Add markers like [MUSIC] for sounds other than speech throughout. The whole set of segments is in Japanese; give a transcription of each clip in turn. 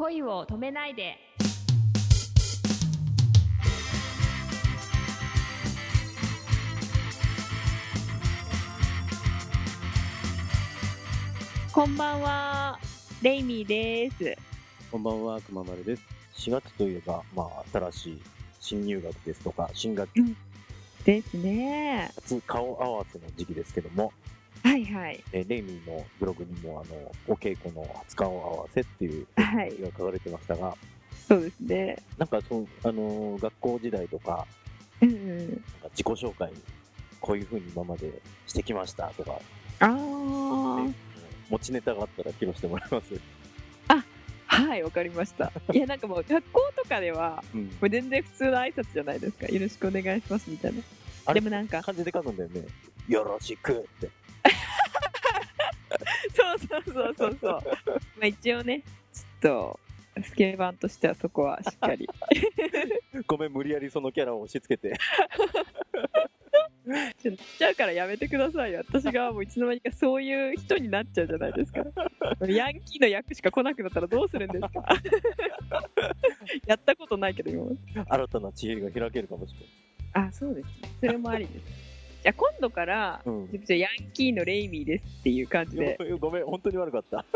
恋を止めないで。こんばんは。レイミーです。こんばんは、くままるです。4月といえば、まあ、新しい新入学ですとか、新学期。ですね。初顔合わせの時期ですけども、はいはい。えーレイミーのブログにも、あの、お稽古の初顔合わせっていうはい。字が書かれてましたが、そうですね。なんかそう、あのー学校時代とか、うんなんか自己紹介、こういうふうに今までしてきましたとか、あねー持ちネタがあったら披露してもらいます。はいわかりました。[LAUGHS] いやなんかもう学校とかではうん。もう全然普通の挨拶じゃないですか。よろしくお願いしますみたいな。でもなんか感じで書くんだよね。よろしくって。そうそうそうそうそう。まあ一応ね、ちょっとスケバンとしてはそこはしっかり。[LAUGHS] ごめん、無理やりそのキャラを押し付けて。ちょっとちゃうからやめてくださいよ。私がもういつの間にかそういう人になっちゃうじゃないですか。ヤンキーの役しか来なくなったらどうするんですか？[LAUGHS] やったことないけど今。新たな地平が開けるかもしれない。あ、そうですね。それもありです。じゃあ今度から、うんじゃあヤンキーのレイミーですっていう感じで。ごめん、本当に悪かった。[LAUGHS]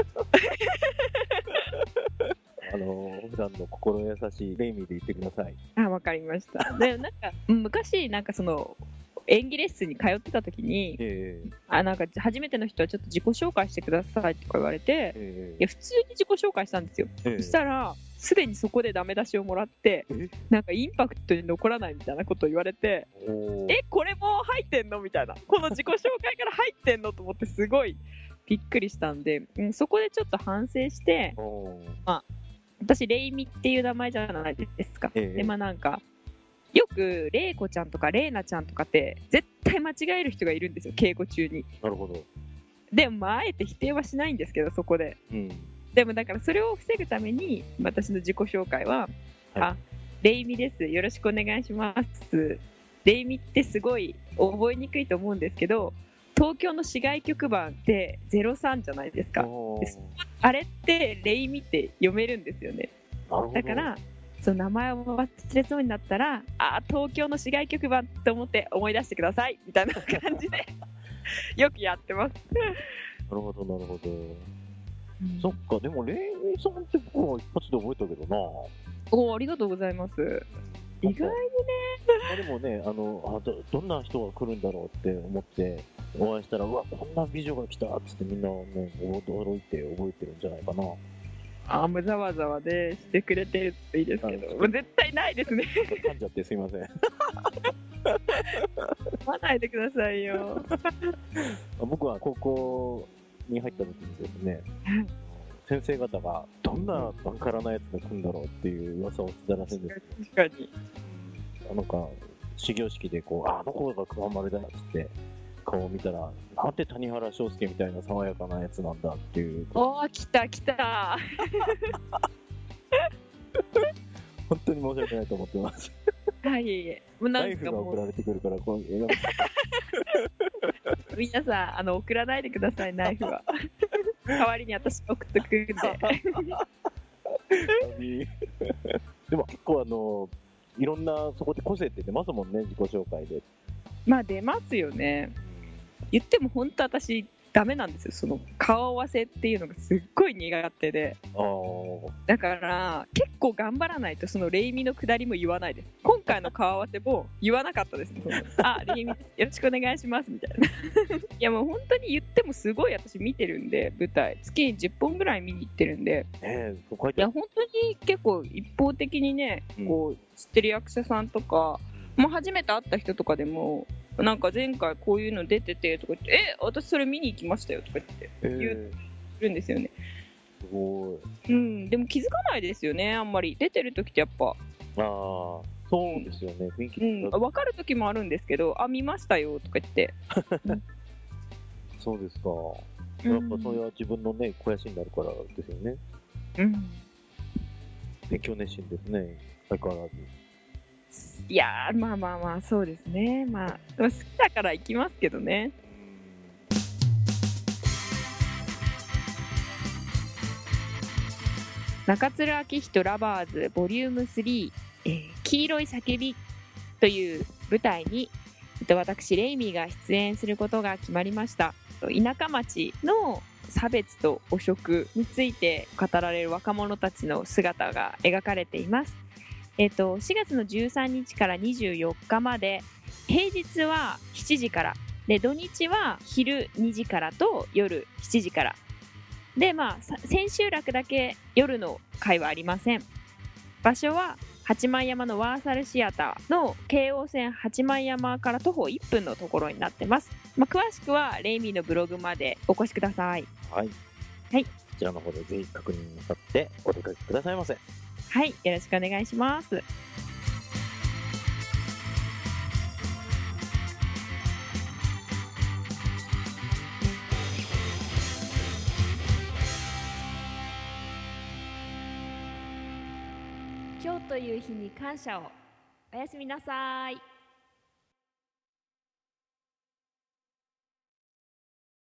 あのー普段の心優しいレイミーで言ってください。あ、わかりました。で、なんか、昔、なんかその、演技レッスンに通ってた時に、えあ、なんか、初めての人はちょっと自己紹介してくださいとか言われて、えいや、普通に自己紹介したんですよ。ええ。そしたら、すでにそこでダメ出しをもらってえ、なんかインパクトに残らないみたいなことを言われて、え、これも入ってんの？みたいな。この自己紹介から入ってんの？と思って、すごいびっくりしたんで、うん、そこでちょっと反省して、おー。私、レイミっていう名前じゃないですか。ええ。で、まあなんか、よく、レイコちゃんとかレイナちゃんとかって、絶対間違える人がいるんですよ、稽古中に。なるほど。でも、まあ、あえて否定はしないんですけど、そこで。うん。でも、だからそれを防ぐために、私の自己紹介は、はいあ、レイミです。よろしくお願いします。レイミってすごい覚えにくいと思うんですけど、東京の市外局番って03じゃないですか。あれってレイミって読めるんですよね。だから、その名前を忘れそうになったら、あ、東京の市外局番と思って思い出してくださいみたいな感じで [LAUGHS] よくやってます。なるほど、なるほど。そっか、でもレイミーさんって僕は一発で覚えたけどな。おありがとうございます。意外にね。あでもね、あのあど、どんな人が来るんだろうって思って、お会いしたら、うわ、こんな美女が来たっつってみんなね、驚いて覚えてるんじゃないかな。あもうざわざわでしてくれてるといいですけど、はいもう絶対ないですね。噛んじゃってすいません。あ読まないでくださいよ。[LAUGHS] 僕は高校に入った時にですね、先生方がどんなバンカラなやつが来るんだろうっていう噂をしてたらしいんです確かに。あなんか、始業式でこう、ああの子が熊丸だっつって、顔を見たら、なんて谷原章介みたいな爽やかなやつなんだっていう、おー、来た来た。[LAUGHS] 本当に申し訳ないと思ってます。はい。もうなんか送られてくるから、この映画う、皆さん、あの、送らないでください、ナイフは。代わりに私が送っとくんで。[LAUGHS] でも結構あの、いろんな、そこで個性って出ますもんね、自己紹介で。まあ、出ますよね。言っても本当私、ダメなんですよ。その、顔合わせっていうのがすっごい苦手で。だから、結構頑張らないと、その、レイミのくだりも言わないです。今回の顔合わせも言わなかったです。あ、レイミよろしくお願いします、みたいな。[LAUGHS] いや、もう本当に言ってもすごい私見てるんで、舞台。月に10本ぐらい見に行ってるんで、ねいいや。本当に結構一方的にね、うんこう、知ってる役者さんとか、もう初めて会った人とかでも、なんか前回こういうの出ててとか言って、え、私それ見に行きましたよとか言ってえー言うるんですよね。すごい。うん、でも気づかないですよね、あんまり。出てる時ってやっぱ、ああ、そうですよね、雰囲気うん、分かる時もあるんですけど、あ、見ましたよとか言って。[LAUGHS] そうですか。うんやっぱそれは自分のね、肥やしになるからですよね。うん。勉強熱心ですね、相変わらず。いや、まあまあまあ、そうですね。まあ、でも好きだから行きますけどね。中津明人ラバーズボリューム3、えー黄色い叫びという舞台に、えっと、私レイミーが出演することが決まりました田舎町の差別と汚職について語られる若者たちの姿が描かれています。えっと、4月の13日から24日まで平日は7時からで土日は昼2時からと夜7時から。でまあさ千秋楽だけ夜の会はありません。場所は八幡山のワーサルシアターの京王線八幡山から徒歩1分のところになってます、まあ、詳しくはレイミーのブログまでお越しください。はい。はい。こちらの方でぜひ確認なさってお出かけくださいませ。はいよろしくお願いします。今日という日に感謝を。おやすみなさい。